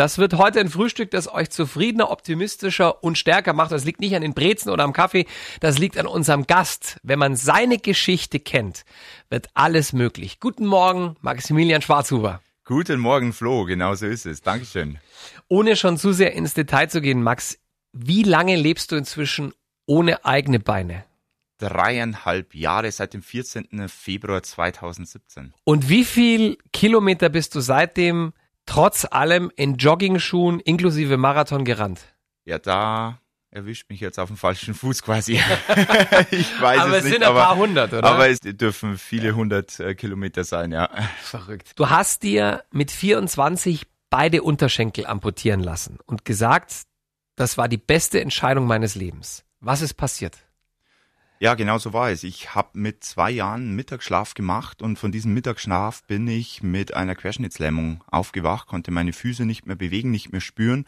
Das wird heute ein Frühstück, das euch zufriedener, optimistischer und stärker macht. Das liegt nicht an den Brezen oder am Kaffee, das liegt an unserem Gast. Wenn man seine Geschichte kennt, wird alles möglich. Guten Morgen, Maximilian Schwarzhuber. Guten Morgen, Flo. Genau so ist es. Dankeschön. Ohne schon zu sehr ins Detail zu gehen, Max, wie lange lebst du inzwischen ohne eigene Beine? Dreieinhalb Jahre seit dem 14. Februar 2017. Und wie viel Kilometer bist du seitdem trotz allem in Joggingschuhen inklusive Marathon gerannt? Ja, da erwischt mich jetzt auf dem falschen Fuß quasi. ich weiß aber es, es nicht, sind ein paar hundert, oder? aber es dürfen viele hundert äh, Kilometer sein, ja. Verrückt. Du hast dir mit 24 beide Unterschenkel amputieren lassen und gesagt, das war die beste Entscheidung meines Lebens. Was ist passiert? Ja, genau so war es. Ich habe mit zwei Jahren Mittagsschlaf gemacht und von diesem Mittagsschlaf bin ich mit einer Querschnittslähmung aufgewacht, konnte meine Füße nicht mehr bewegen, nicht mehr spüren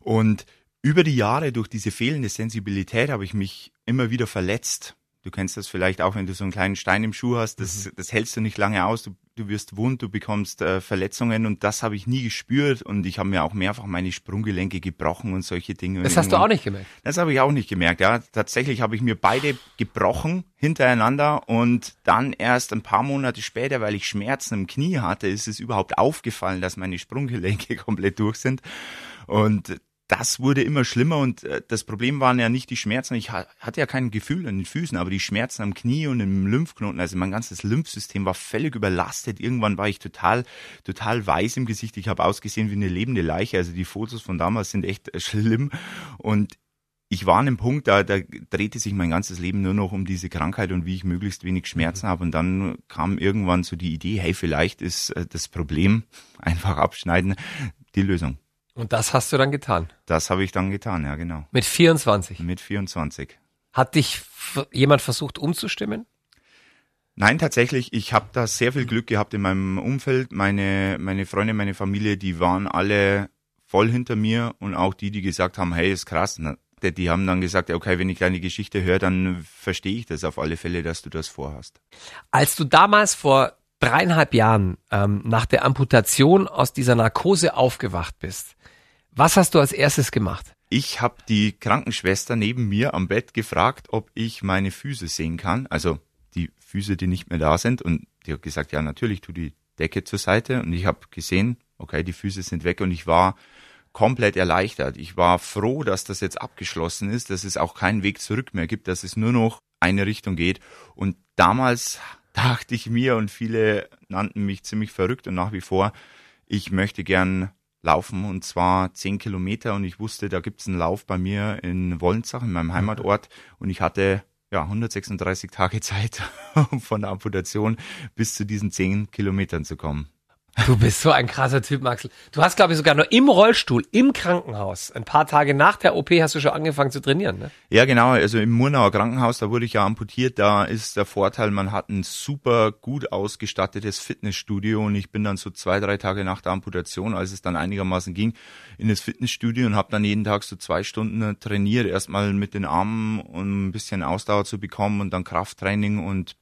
und über die Jahre durch diese fehlende Sensibilität habe ich mich immer wieder verletzt. Du kennst das vielleicht auch, wenn du so einen kleinen Stein im Schuh hast, das, mhm. das hältst du nicht lange aus, du, du wirst wund, du bekommst äh, Verletzungen und das habe ich nie gespürt und ich habe mir auch mehrfach meine Sprunggelenke gebrochen und solche Dinge. Das hast du auch nicht gemerkt? Das habe ich auch nicht gemerkt, ja. Tatsächlich habe ich mir beide gebrochen hintereinander und dann erst ein paar Monate später, weil ich Schmerzen im Knie hatte, ist es überhaupt aufgefallen, dass meine Sprunggelenke komplett durch sind. Und das wurde immer schlimmer und äh, das Problem waren ja nicht die Schmerzen. Ich ha hatte ja kein Gefühl an den Füßen, aber die Schmerzen am Knie und im Lymphknoten, also mein ganzes Lymphsystem war völlig überlastet. Irgendwann war ich total, total weiß im Gesicht. Ich habe ausgesehen wie eine lebende Leiche. Also die Fotos von damals sind echt äh, schlimm und ich war an einem Punkt, da, da drehte sich mein ganzes Leben nur noch um diese Krankheit und wie ich möglichst wenig Schmerzen mhm. habe. Und dann kam irgendwann so die Idee, hey, vielleicht ist äh, das Problem einfach abschneiden die Lösung. Und das hast du dann getan? Das habe ich dann getan, ja, genau. Mit 24? Mit 24. Hat dich jemand versucht umzustimmen? Nein, tatsächlich, ich habe da sehr viel Glück gehabt in meinem Umfeld. Meine, meine Freunde, meine Familie, die waren alle voll hinter mir und auch die, die gesagt haben, hey, ist krass. Die haben dann gesagt, okay, wenn ich deine Geschichte höre, dann verstehe ich das auf alle Fälle, dass du das vorhast. Als du damals vor dreieinhalb Jahren ähm, nach der Amputation aus dieser Narkose aufgewacht bist, was hast du als erstes gemacht? Ich habe die Krankenschwester neben mir am Bett gefragt, ob ich meine Füße sehen kann, also die Füße, die nicht mehr da sind. Und die hat gesagt, ja, natürlich, tu die Decke zur Seite. Und ich habe gesehen, okay, die Füße sind weg und ich war komplett erleichtert. Ich war froh, dass das jetzt abgeschlossen ist, dass es auch keinen Weg zurück mehr gibt, dass es nur noch eine Richtung geht. Und damals dachte ich mir und viele nannten mich ziemlich verrückt und nach wie vor, ich möchte gern laufen und zwar zehn Kilometer und ich wusste, da gibt's einen Lauf bei mir in Wollensach, in meinem Heimatort und ich hatte ja 136 Tage Zeit, um von der Amputation bis zu diesen zehn Kilometern zu kommen. Du bist so ein krasser Typ, Maxel. Du hast, glaube ich, sogar nur im Rollstuhl, im Krankenhaus, ein paar Tage nach der OP hast du schon angefangen zu trainieren, ne? Ja, genau. Also im Murnauer Krankenhaus, da wurde ich ja amputiert. Da ist der Vorteil, man hat ein super gut ausgestattetes Fitnessstudio und ich bin dann so zwei, drei Tage nach der Amputation, als es dann einigermaßen ging, in das Fitnessstudio und habe dann jeden Tag so zwei Stunden trainiert. Erstmal mit den Armen, um ein bisschen Ausdauer zu bekommen und dann Krafttraining und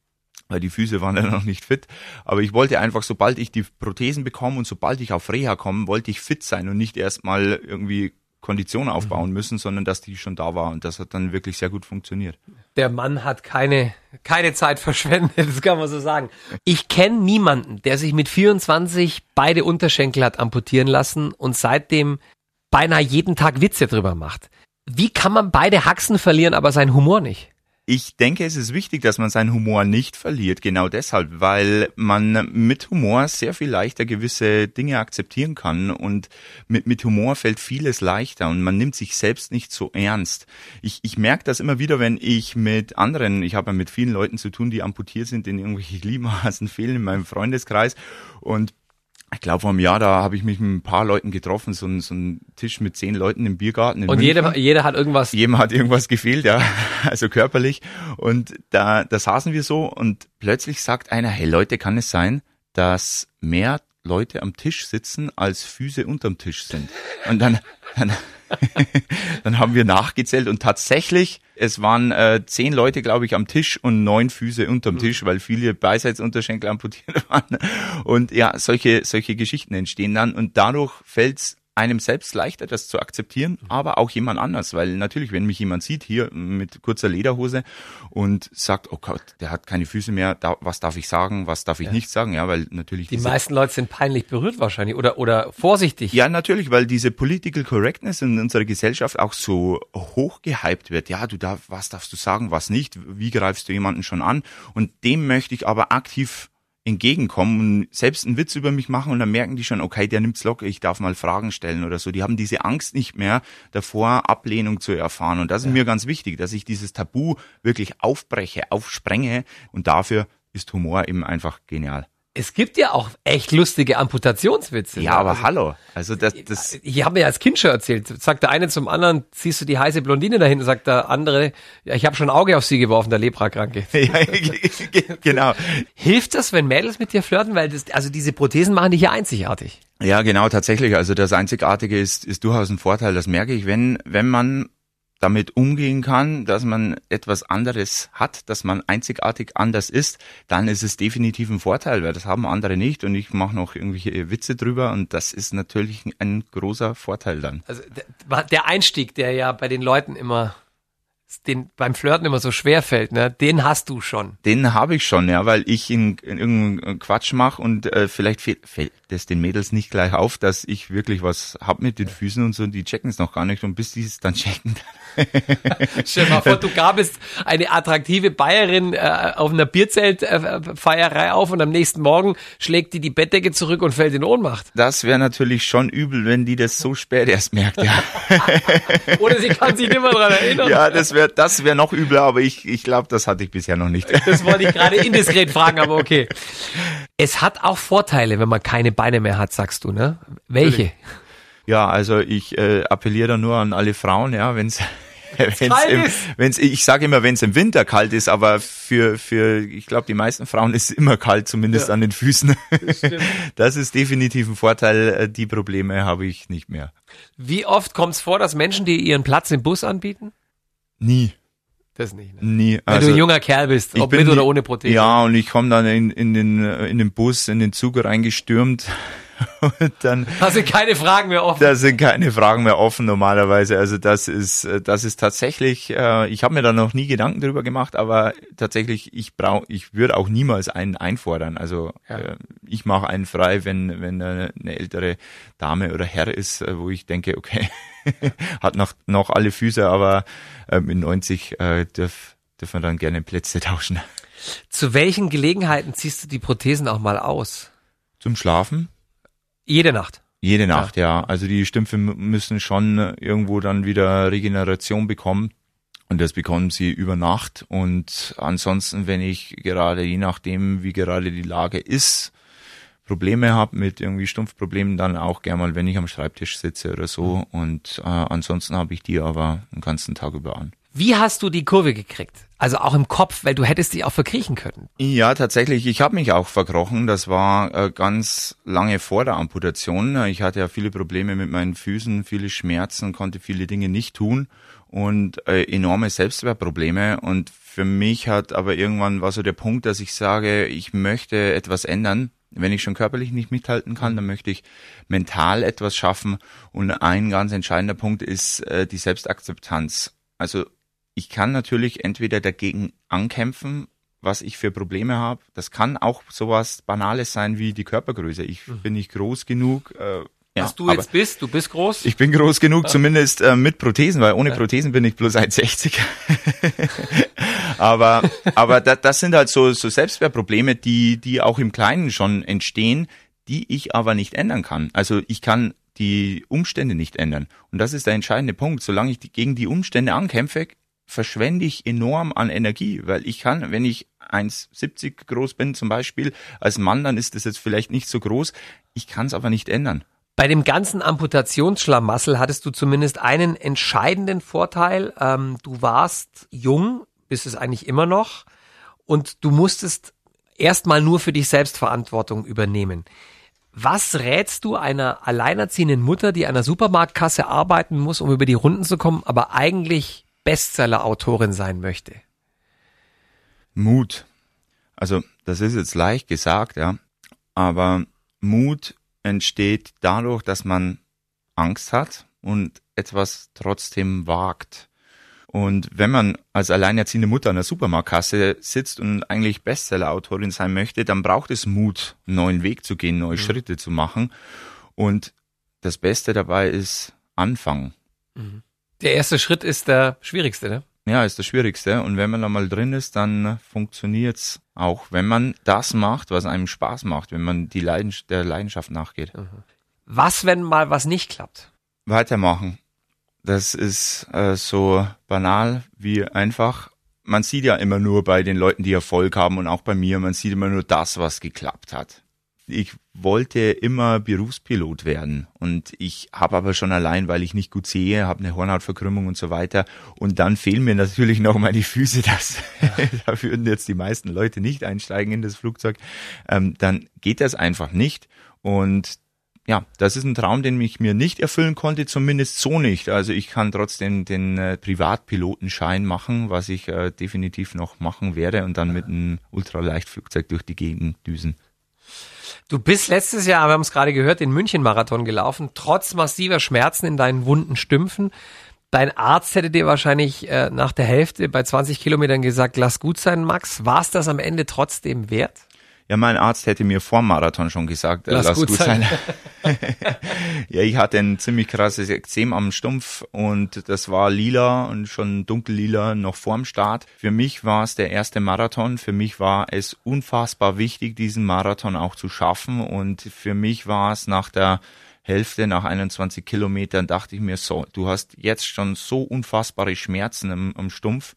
weil die Füße waren ja noch nicht fit. Aber ich wollte einfach, sobald ich die Prothesen bekomme und sobald ich auf Reha komme, wollte ich fit sein und nicht erstmal irgendwie Kondition aufbauen mhm. müssen, sondern dass die schon da war und das hat dann wirklich sehr gut funktioniert. Der Mann hat keine, keine Zeit verschwendet, das kann man so sagen. Ich kenne niemanden, der sich mit 24 beide Unterschenkel hat amputieren lassen und seitdem beinahe jeden Tag Witze drüber macht. Wie kann man beide Haxen verlieren, aber sein Humor nicht? Ich denke, es ist wichtig, dass man seinen Humor nicht verliert, genau deshalb, weil man mit Humor sehr viel leichter gewisse Dinge akzeptieren kann und mit, mit Humor fällt vieles leichter und man nimmt sich selbst nicht so ernst. Ich, ich merke das immer wieder, wenn ich mit anderen, ich habe ja mit vielen Leuten zu tun, die amputiert sind, denen irgendwelche Gliedmaßen fehlen in meinem Freundeskreis und ich glaube, vor einem Jahr, da habe ich mich mit ein paar Leuten getroffen, so ein, so ein Tisch mit zehn Leuten im Biergarten. und jeder, jeder hat irgendwas. Jedem hat irgendwas gefehlt, ja, also körperlich. Und da, da saßen wir so und plötzlich sagt einer, hey Leute, kann es sein, dass mehr Leute am Tisch sitzen, als Füße unterm Tisch sind? Und dann, dann dann haben wir nachgezählt und tatsächlich, es waren äh, zehn Leute, glaube ich, am Tisch und neun Füße unterm Tisch, weil viele Beiseitsunterschenkel amputiert waren. Und ja, solche, solche Geschichten entstehen dann und dadurch fällt's einem selbst leichter, das zu akzeptieren, aber auch jemand anders, weil natürlich, wenn mich jemand sieht hier mit kurzer Lederhose und sagt, oh Gott, der hat keine Füße mehr, da, was darf ich sagen, was darf ich ja. nicht sagen, ja, weil natürlich die meisten Leute sind peinlich berührt wahrscheinlich oder oder vorsichtig. Ja, natürlich, weil diese Political Correctness in unserer Gesellschaft auch so hoch gehypt wird. Ja, du darf, was darfst du sagen, was nicht? Wie greifst du jemanden schon an? Und dem möchte ich aber aktiv entgegenkommen und selbst einen Witz über mich machen und dann merken die schon, okay, der nimmt's locker, ich darf mal Fragen stellen oder so. Die haben diese Angst nicht mehr davor, Ablehnung zu erfahren. Und das ist ja. mir ganz wichtig, dass ich dieses Tabu wirklich aufbreche, aufsprenge und dafür ist Humor eben einfach genial. Es gibt ja auch echt lustige Amputationswitze. Ja, ne? aber also, hallo. Also das, das. Ich habe mir als Kind schon erzählt. Sagt der eine zum anderen, siehst du die heiße Blondine da hinten? Sagt der andere, ja, ich habe schon ein Auge auf sie geworfen, der Leprakranke. ja, genau. Hilft das, wenn Mädels mit dir flirten? Weil das, also diese Prothesen machen dich ja einzigartig. Ja, genau, tatsächlich. Also das Einzigartige ist, ist durchaus ein Vorteil. Das merke ich, wenn, wenn man damit umgehen kann, dass man etwas anderes hat, dass man einzigartig anders ist, dann ist es definitiv ein Vorteil, weil das haben andere nicht und ich mache noch irgendwelche Witze drüber und das ist natürlich ein großer Vorteil dann. Also der Einstieg, der ja bei den Leuten immer den beim Flirten immer so schwer fällt, ne? Den hast du schon. Den habe ich schon, ja, weil ich in, in irgendeinen Quatsch mache und äh, vielleicht fällt, fällt das den Mädels nicht gleich auf, dass ich wirklich was hab mit den Füßen und so, und die checken es noch gar nicht und bis die es dann checken, Stell mal vor, du gabest eine attraktive Bayerin äh, auf einer Bierzeltfeierei äh, auf und am nächsten Morgen schlägt die die Bettdecke zurück und fällt in Ohnmacht. Das wäre natürlich schon übel, wenn die das so spät erst merkt, ja. Oder sie kann sich nicht mehr dran erinnern. Ja, das wäre das wäre noch übler, aber ich, ich glaube, das hatte ich bisher noch nicht. Das wollte ich gerade indiskret fragen, aber okay. Es hat auch Vorteile, wenn man keine Beine mehr hat, sagst du, ne? Welche? Ja, also ich äh, appelliere da nur an alle Frauen, ja, wenn es wenn's im, wenn's, ich sage immer, wenn es im Winter kalt ist, aber für, für ich glaube, die meisten Frauen ist es immer kalt, zumindest ja. an den Füßen. Das, das, ist definitiv ein Vorteil. Äh, die Probleme habe ich nicht mehr. Wie oft kommt es vor, dass Menschen dir ihren Platz im Bus anbieten? Nie. Das nicht. Ne? Nie. Wenn also, du ein junger Kerl bist, ob mit oder ohne Prothese. Ja, und ich komme dann in, in, den, in den Bus, in den Zug reingestürmt und dann. Da sind keine Fragen mehr offen. Da sind keine Fragen mehr offen normalerweise. Also das ist, das ist tatsächlich. Äh, ich habe mir da noch nie Gedanken drüber gemacht, aber tatsächlich, ich brauche, ich würde auch niemals einen einfordern. Also ja. äh, ich mache einen frei, wenn wenn eine, eine ältere Dame oder Herr ist, äh, wo ich denke, okay, hat noch noch alle Füße, aber äh, mit 90 äh, dürf, dürfen wir dann gerne Plätze tauschen. Zu welchen Gelegenheiten ziehst du die Prothesen auch mal aus? Zum Schlafen. Jede Nacht. Jede Nacht, ja. ja. Also die Stümpfe müssen schon irgendwo dann wieder Regeneration bekommen. Und das bekommen sie über Nacht. Und ansonsten, wenn ich gerade, je nachdem, wie gerade die Lage ist, Probleme habe mit irgendwie Stumpfproblemen, dann auch gerne mal, wenn ich am Schreibtisch sitze oder so. Mhm. Und äh, ansonsten habe ich die aber den ganzen Tag über an. Wie hast du die Kurve gekriegt? Also auch im Kopf, weil du hättest dich auch verkriechen können. Ja, tatsächlich. Ich habe mich auch verkrochen. Das war äh, ganz lange vor der Amputation. Ich hatte ja viele Probleme mit meinen Füßen, viele Schmerzen, konnte viele Dinge nicht tun und äh, enorme Selbstwertprobleme. Und für mich hat aber irgendwann war so der Punkt, dass ich sage, ich möchte etwas ändern. Wenn ich schon körperlich nicht mithalten kann, dann möchte ich mental etwas schaffen. Und ein ganz entscheidender Punkt ist äh, die Selbstakzeptanz. Also ich kann natürlich entweder dagegen ankämpfen, was ich für Probleme habe. Das kann auch sowas Banales sein wie die Körpergröße. Ich mhm. bin nicht groß genug. Äh, ja, was du jetzt bist, du bist groß? Ich bin groß genug, ja. zumindest äh, mit Prothesen, weil ohne ja. Prothesen bin ich bloß 1,60. aber aber da, das sind halt so, so Selbstwertprobleme, die, die auch im Kleinen schon entstehen, die ich aber nicht ändern kann. Also ich kann die Umstände nicht ändern. Und das ist der entscheidende Punkt. Solange ich gegen die Umstände ankämpfe, verschwende ich enorm an Energie, weil ich kann, wenn ich 1,70 groß bin zum Beispiel, als Mann, dann ist das jetzt vielleicht nicht so groß. Ich kann es aber nicht ändern. Bei dem ganzen Amputationsschlamassel hattest du zumindest einen entscheidenden Vorteil. Ähm, du warst jung, bist es eigentlich immer noch, und du musstest erstmal nur für dich selbst Verantwortung übernehmen. Was rätst du einer alleinerziehenden Mutter, die an der Supermarktkasse arbeiten muss, um über die Runden zu kommen, aber eigentlich Bestseller-Autorin sein möchte? Mut. Also, das ist jetzt leicht gesagt, ja. Aber Mut entsteht dadurch, dass man Angst hat und etwas trotzdem wagt. Und wenn man als alleinerziehende Mutter an der Supermarktkasse sitzt und eigentlich Bestseller-Autorin sein möchte, dann braucht es Mut, einen neuen Weg zu gehen, neue mhm. Schritte zu machen. Und das Beste dabei ist anfangen. Mhm. Der erste Schritt ist der schwierigste, ne? Ja, ist das Schwierigste. Und wenn man da mal drin ist, dann funktioniert's auch, wenn man das macht, was einem Spaß macht, wenn man die Leidenschaft, der Leidenschaft nachgeht. Mhm. Was, wenn mal was nicht klappt? Weitermachen. Das ist äh, so banal wie einfach. Man sieht ja immer nur bei den Leuten, die Erfolg haben und auch bei mir, man sieht immer nur das, was geklappt hat. Ich wollte immer Berufspilot werden und ich habe aber schon allein, weil ich nicht gut sehe, habe eine Hornhautverkrümmung und so weiter. Und dann fehlen mir natürlich noch meine Füße, das da würden jetzt die meisten Leute nicht einsteigen in das Flugzeug, ähm, dann geht das einfach nicht. Und ja, das ist ein Traum, den ich mir nicht erfüllen konnte, zumindest so nicht. Also ich kann trotzdem den äh, Privatpilotenschein machen, was ich äh, definitiv noch machen werde und dann mit einem Ultraleichtflugzeug durch die Gegend düsen. Du bist letztes Jahr, wir haben es gerade gehört, den München-Marathon gelaufen, trotz massiver Schmerzen in deinen wunden Stümpfen. Dein Arzt hätte dir wahrscheinlich äh, nach der Hälfte bei 20 Kilometern gesagt, lass gut sein, Max. War es das am Ende trotzdem wert? Ja, mein Arzt hätte mir vor Marathon schon gesagt, äh, lass, lass gut, gut, sein. sein. ja, ich hatte ein ziemlich krasses Ekzem am Stumpf und das war lila und schon dunkellila noch vorm Start. Für mich war es der erste Marathon. Für mich war es unfassbar wichtig, diesen Marathon auch zu schaffen und für mich war es nach der Hälfte, nach 21 Kilometern, dachte ich mir so, du hast jetzt schon so unfassbare Schmerzen am Stumpf.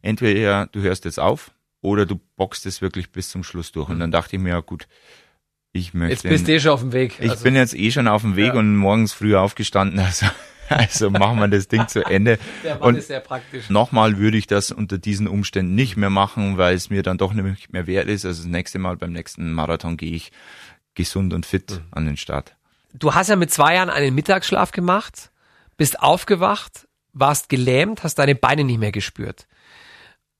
Entweder du hörst jetzt auf, oder du boxst es wirklich bis zum Schluss durch. Und dann dachte ich mir, ja gut, ich möchte. Jetzt bist du eh schon auf dem Weg. Ich also, bin jetzt eh schon auf dem Weg ja. und morgens früh aufgestanden. Also, also machen wir das Ding zu Ende. Der Mann und ist sehr praktisch. Nochmal würde ich das unter diesen Umständen nicht mehr machen, weil es mir dann doch nicht mehr wert ist. Also das nächste Mal beim nächsten Marathon gehe ich gesund und fit mhm. an den Start. Du hast ja mit zwei Jahren einen Mittagsschlaf gemacht, bist aufgewacht, warst gelähmt, hast deine Beine nicht mehr gespürt.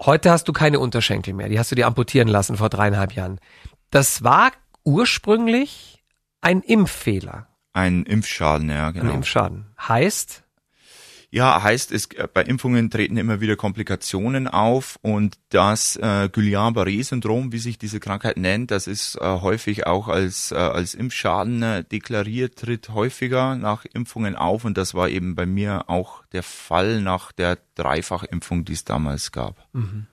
Heute hast du keine Unterschenkel mehr. Die hast du dir amputieren lassen vor dreieinhalb Jahren. Das war ursprünglich ein Impffehler. Ein Impfschaden, ja, genau. Ein Impfschaden. Heißt? Ja, heißt es, äh, bei Impfungen treten immer wieder Komplikationen auf und das äh, Guillain-Barré-Syndrom, wie sich diese Krankheit nennt, das ist äh, häufig auch als, äh, als Impfschaden äh, deklariert, tritt häufiger nach Impfungen auf und das war eben bei mir auch der Fall nach der Dreifachimpfung, die es damals gab. Mhm.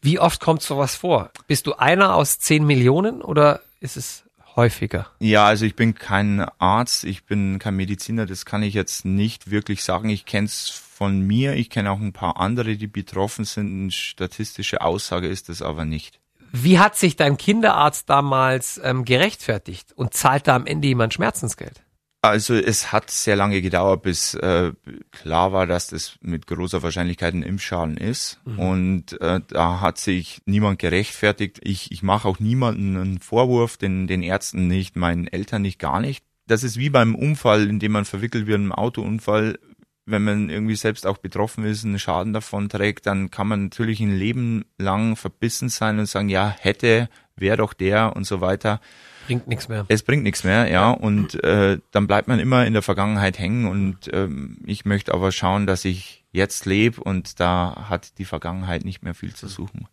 Wie oft kommt sowas vor? Bist du einer aus zehn Millionen oder ist es häufiger? Ja, also ich bin kein Arzt, ich bin kein Mediziner, das kann ich jetzt nicht wirklich sagen. Ich kenne es von mir, ich kenne auch ein paar andere, die betroffen sind. Eine statistische Aussage ist das aber nicht. Wie hat sich dein Kinderarzt damals ähm, gerechtfertigt und zahlt da am Ende jemand Schmerzensgeld? Also es hat sehr lange gedauert, bis äh, klar war, dass das mit großer Wahrscheinlichkeit ein Impfschaden ist. Mhm. Und äh, da hat sich niemand gerechtfertigt. Ich, ich mache auch niemanden einen Vorwurf, den, den Ärzten nicht, meinen Eltern nicht, gar nicht. Das ist wie beim Unfall, in dem man verwickelt wird, im Autounfall. Wenn man irgendwie selbst auch betroffen ist, einen Schaden davon trägt, dann kann man natürlich ein Leben lang verbissen sein und sagen, ja, hätte, wäre doch der und so weiter bringt nichts mehr. Es bringt nichts mehr, ja. Und äh, dann bleibt man immer in der Vergangenheit hängen. Und ähm, ich möchte aber schauen, dass ich jetzt lebe und da hat die Vergangenheit nicht mehr viel zu suchen.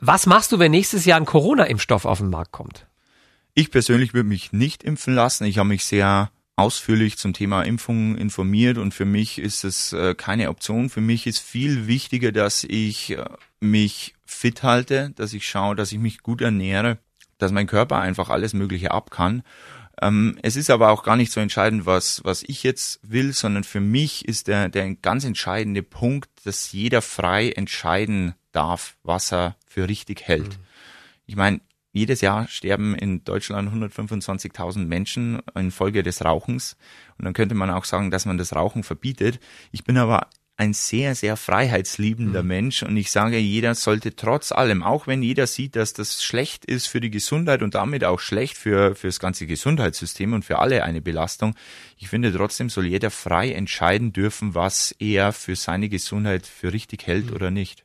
Was machst du, wenn nächstes Jahr ein Corona-Impfstoff auf den Markt kommt? Ich persönlich würde mich nicht impfen lassen. Ich habe mich sehr ausführlich zum Thema Impfung informiert und für mich ist es äh, keine Option. Für mich ist viel wichtiger, dass ich äh, mich fit halte, dass ich schaue, dass ich mich gut ernähre dass mein Körper einfach alles Mögliche ab kann. Ähm, es ist aber auch gar nicht so entscheidend, was, was ich jetzt will, sondern für mich ist der, der ganz entscheidende Punkt, dass jeder frei entscheiden darf, was er für richtig hält. Mhm. Ich meine, jedes Jahr sterben in Deutschland 125.000 Menschen infolge des Rauchens. Und dann könnte man auch sagen, dass man das Rauchen verbietet. Ich bin aber ein sehr, sehr freiheitsliebender mhm. Mensch und ich sage, jeder sollte trotz allem, auch wenn jeder sieht, dass das schlecht ist für die Gesundheit und damit auch schlecht für, für das ganze Gesundheitssystem und für alle eine Belastung, ich finde trotzdem soll jeder frei entscheiden dürfen, was er für seine Gesundheit für richtig hält mhm. oder nicht.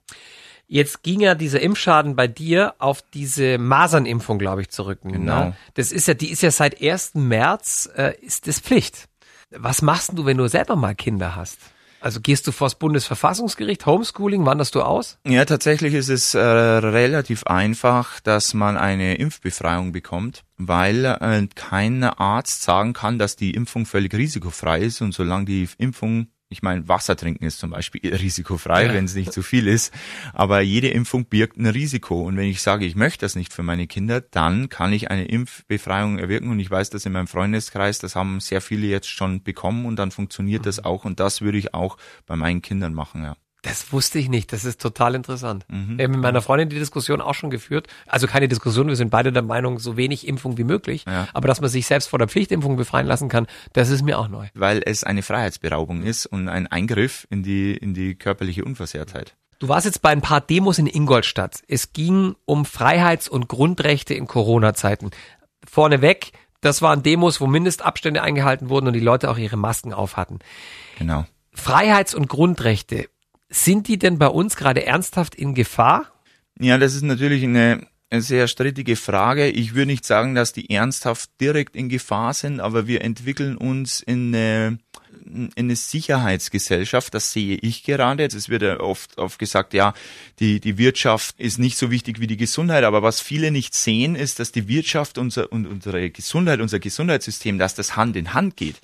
Jetzt ging ja dieser Impfschaden bei dir auf diese Masernimpfung, glaube ich, zurück. Ne? Genau. Ne? Das ist ja, die ist ja seit 1. März, äh, ist das Pflicht. Was machst du, wenn du selber mal Kinder hast? Also gehst du vors Bundesverfassungsgericht, Homeschooling, wanderst du aus? Ja, tatsächlich ist es äh, relativ einfach, dass man eine Impfbefreiung bekommt, weil äh, kein Arzt sagen kann, dass die Impfung völlig risikofrei ist und solange die Impfung ich meine, Wasser trinken ist zum Beispiel risikofrei, ja. wenn es nicht zu viel ist. Aber jede Impfung birgt ein Risiko. Und wenn ich sage, ich möchte das nicht für meine Kinder, dann kann ich eine Impfbefreiung erwirken. Und ich weiß das in meinem Freundeskreis, das haben sehr viele jetzt schon bekommen und dann funktioniert mhm. das auch. Und das würde ich auch bei meinen Kindern machen, ja. Das wusste ich nicht. Das ist total interessant. Mhm. Wir haben mit meiner Freundin die Diskussion auch schon geführt. Also keine Diskussion, wir sind beide der Meinung, so wenig Impfung wie möglich. Ja. Aber dass man sich selbst vor der Pflichtimpfung befreien lassen kann, das ist mir auch neu. Weil es eine Freiheitsberaubung ist und ein Eingriff in die, in die körperliche Unversehrtheit. Du warst jetzt bei ein paar Demos in Ingolstadt. Es ging um Freiheits- und Grundrechte in Corona-Zeiten. Vorneweg, das waren Demos, wo Mindestabstände eingehalten wurden und die Leute auch ihre Masken auf hatten. Genau. Freiheits- und Grundrechte. Sind die denn bei uns gerade ernsthaft in Gefahr? Ja, das ist natürlich eine, sehr strittige Frage. Ich würde nicht sagen, dass die ernsthaft direkt in Gefahr sind, aber wir entwickeln uns in eine, in eine Sicherheitsgesellschaft. Das sehe ich gerade. Es wird ja oft, oft gesagt, ja, die, die Wirtschaft ist nicht so wichtig wie die Gesundheit. Aber was viele nicht sehen, ist, dass die Wirtschaft unser, und unsere Gesundheit, unser Gesundheitssystem, dass das Hand in Hand geht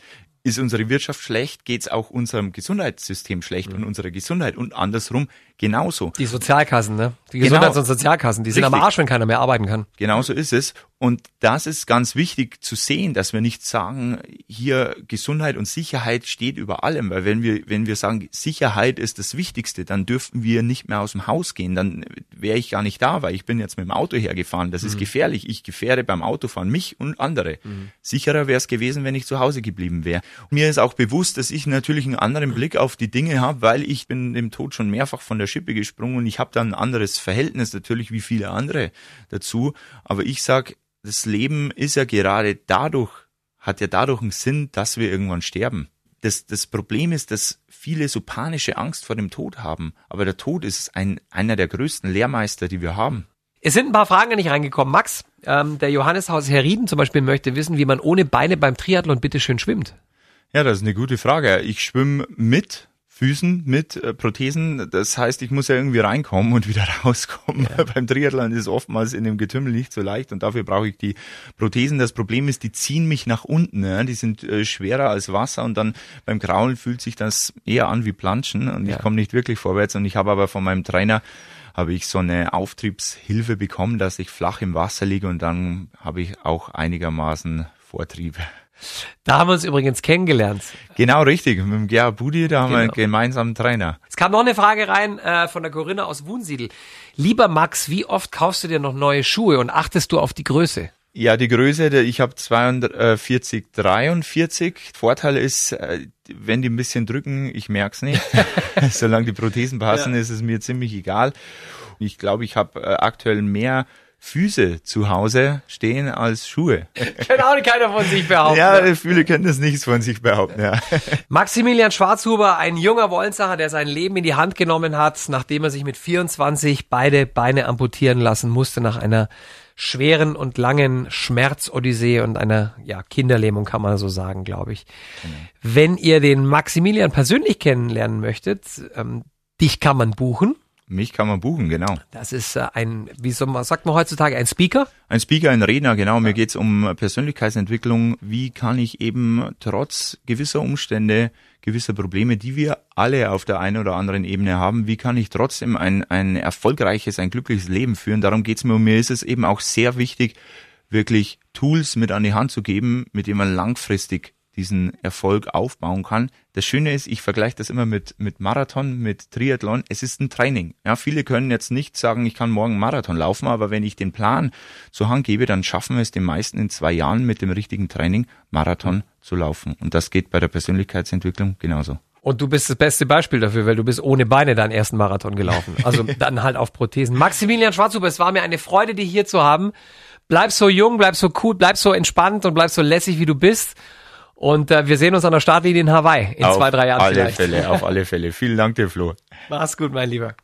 ist unsere Wirtschaft schlecht, geht es auch unserem Gesundheitssystem schlecht mhm. und unserer Gesundheit und andersrum genauso. Die Sozialkassen, ne? Die genau. Gesundheits- und Sozialkassen, die Richtig. sind am Arsch, wenn keiner mehr arbeiten kann. Genauso ist es. Und das ist ganz wichtig zu sehen, dass wir nicht sagen, hier Gesundheit und Sicherheit steht über allem, weil wenn wir, wenn wir sagen, Sicherheit ist das Wichtigste, dann dürften wir nicht mehr aus dem Haus gehen, dann wäre ich gar nicht da, weil ich bin jetzt mit dem Auto hergefahren, das ist mhm. gefährlich. Ich gefährde beim Autofahren mich und andere. Mhm. Sicherer wäre es gewesen, wenn ich zu Hause geblieben wäre. Mir ist auch bewusst, dass ich natürlich einen anderen Blick auf die Dinge habe, weil ich bin dem Tod schon mehrfach von der Schippe gesprungen und ich habe da ein anderes Verhältnis natürlich wie viele andere dazu. Aber ich sag, das Leben ist ja gerade dadurch, hat ja dadurch einen Sinn, dass wir irgendwann sterben. Das, das Problem ist, dass viele so panische Angst vor dem Tod haben. Aber der Tod ist ein, einer der größten Lehrmeister, die wir haben. Es sind ein paar Fragen nicht reingekommen. Max, ähm, der Johannes Haus Herrieden zum Beispiel möchte wissen, wie man ohne Beine beim Triathlon bitteschön schwimmt. Ja, das ist eine gute Frage. Ich schwimme mit Füßen mit äh, Prothesen. Das heißt, ich muss ja irgendwie reinkommen und wieder rauskommen. Ja. Beim Triathlon ist es oftmals in dem Getümmel nicht so leicht und dafür brauche ich die Prothesen. Das Problem ist, die ziehen mich nach unten. Ja? Die sind äh, schwerer als Wasser und dann beim Kraulen fühlt sich das eher an wie Planschen und ja. ich komme nicht wirklich vorwärts. Und ich habe aber von meinem Trainer habe ich so eine Auftriebshilfe bekommen, dass ich flach im Wasser liege und dann habe ich auch einigermaßen Vortrieb. Da haben wir uns übrigens kennengelernt. Genau, richtig. Mit dem Gerhard Budi, da haben genau. wir einen gemeinsamen Trainer. Es kam noch eine Frage rein äh, von der Corinna aus Wunsiedel. Lieber Max, wie oft kaufst du dir noch neue Schuhe und achtest du auf die Größe? Ja, die Größe, ich habe 42, 43. Vorteil ist, äh, wenn die ein bisschen drücken, ich merk's nicht. Solange die Prothesen passen, ja. ist es mir ziemlich egal. Ich glaube, ich habe äh, aktuell mehr Füße zu Hause stehen als Schuhe. Kann auch keiner von sich behaupten. Ja, ne? viele können das nicht von sich behaupten, ja. Maximilian Schwarzhuber, ein junger Wollensacher, der sein Leben in die Hand genommen hat, nachdem er sich mit 24 beide Beine amputieren lassen musste nach einer schweren und langen Schmerzodyssee und einer ja, Kinderlähmung, kann man so sagen, glaube ich. Mhm. Wenn ihr den Maximilian persönlich kennenlernen möchtet, ähm, dich kann man buchen. Mich kann man buchen, genau. Das ist äh, ein, wie soll man, sagt man heutzutage, ein Speaker? Ein Speaker, ein Redner, genau. Mir geht's um Persönlichkeitsentwicklung. Wie kann ich eben trotz gewisser Umstände, gewisser Probleme, die wir alle auf der einen oder anderen Ebene haben, wie kann ich trotzdem ein, ein erfolgreiches, ein glückliches Leben führen? Darum geht's mir. Und mir ist es eben auch sehr wichtig, wirklich Tools mit an die Hand zu geben, mit denen man langfristig diesen Erfolg aufbauen kann. Das Schöne ist, ich vergleiche das immer mit, mit Marathon, mit Triathlon. Es ist ein Training. Ja, viele können jetzt nicht sagen, ich kann morgen Marathon laufen, aber wenn ich den Plan zur Hand gebe, dann schaffen wir es den meisten in zwei Jahren mit dem richtigen Training Marathon zu laufen. Und das geht bei der Persönlichkeitsentwicklung genauso. Und du bist das beste Beispiel dafür, weil du bist ohne Beine deinen ersten Marathon gelaufen. Also dann halt auf Prothesen. Maximilian Schwarzhuber, es war mir eine Freude, dich hier zu haben. Bleib so jung, bleib so cool, bleib so entspannt und bleib so lässig, wie du bist. Und äh, wir sehen uns an der Startlinie in Hawaii in auf zwei, drei Jahren alle vielleicht. Fälle, auf alle Fälle. Vielen Dank dir, Flo. Mach's gut, mein Lieber.